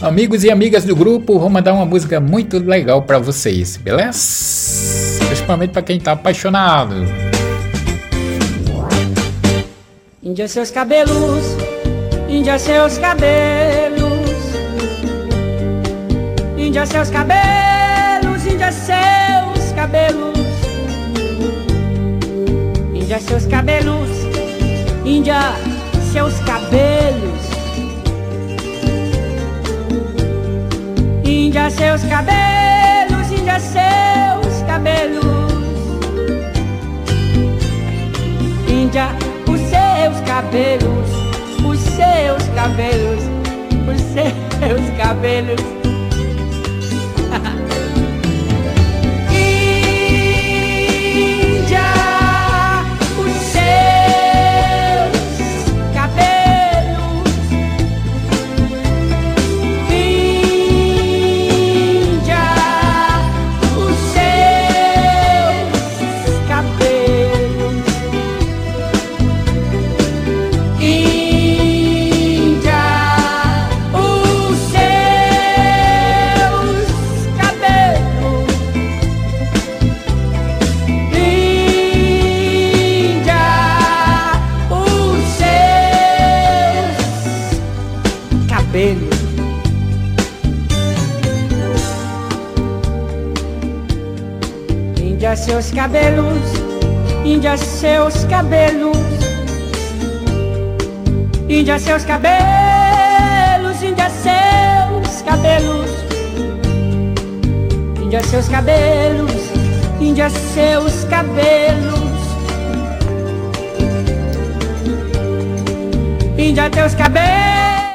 Amigos e amigas do grupo, vou mandar uma música muito legal para vocês, beleza? Principalmente para quem tá apaixonado. Índia seus cabelos, Índia seus cabelos, Índia seus cabelos, Índia seus cabelos, Índia seus cabelos, Índia seus cabelos, Índia seus cabelos, Índia seus cabelos, Índia os seus cabelos, os seus cabelos, os seus cabelos. Seus cabelos, Índia seus cabelos, Índia seus cabelos, Índia seus cabelos, Índia seus cabelos, Índia seus cabelos, Índia teus cabelos.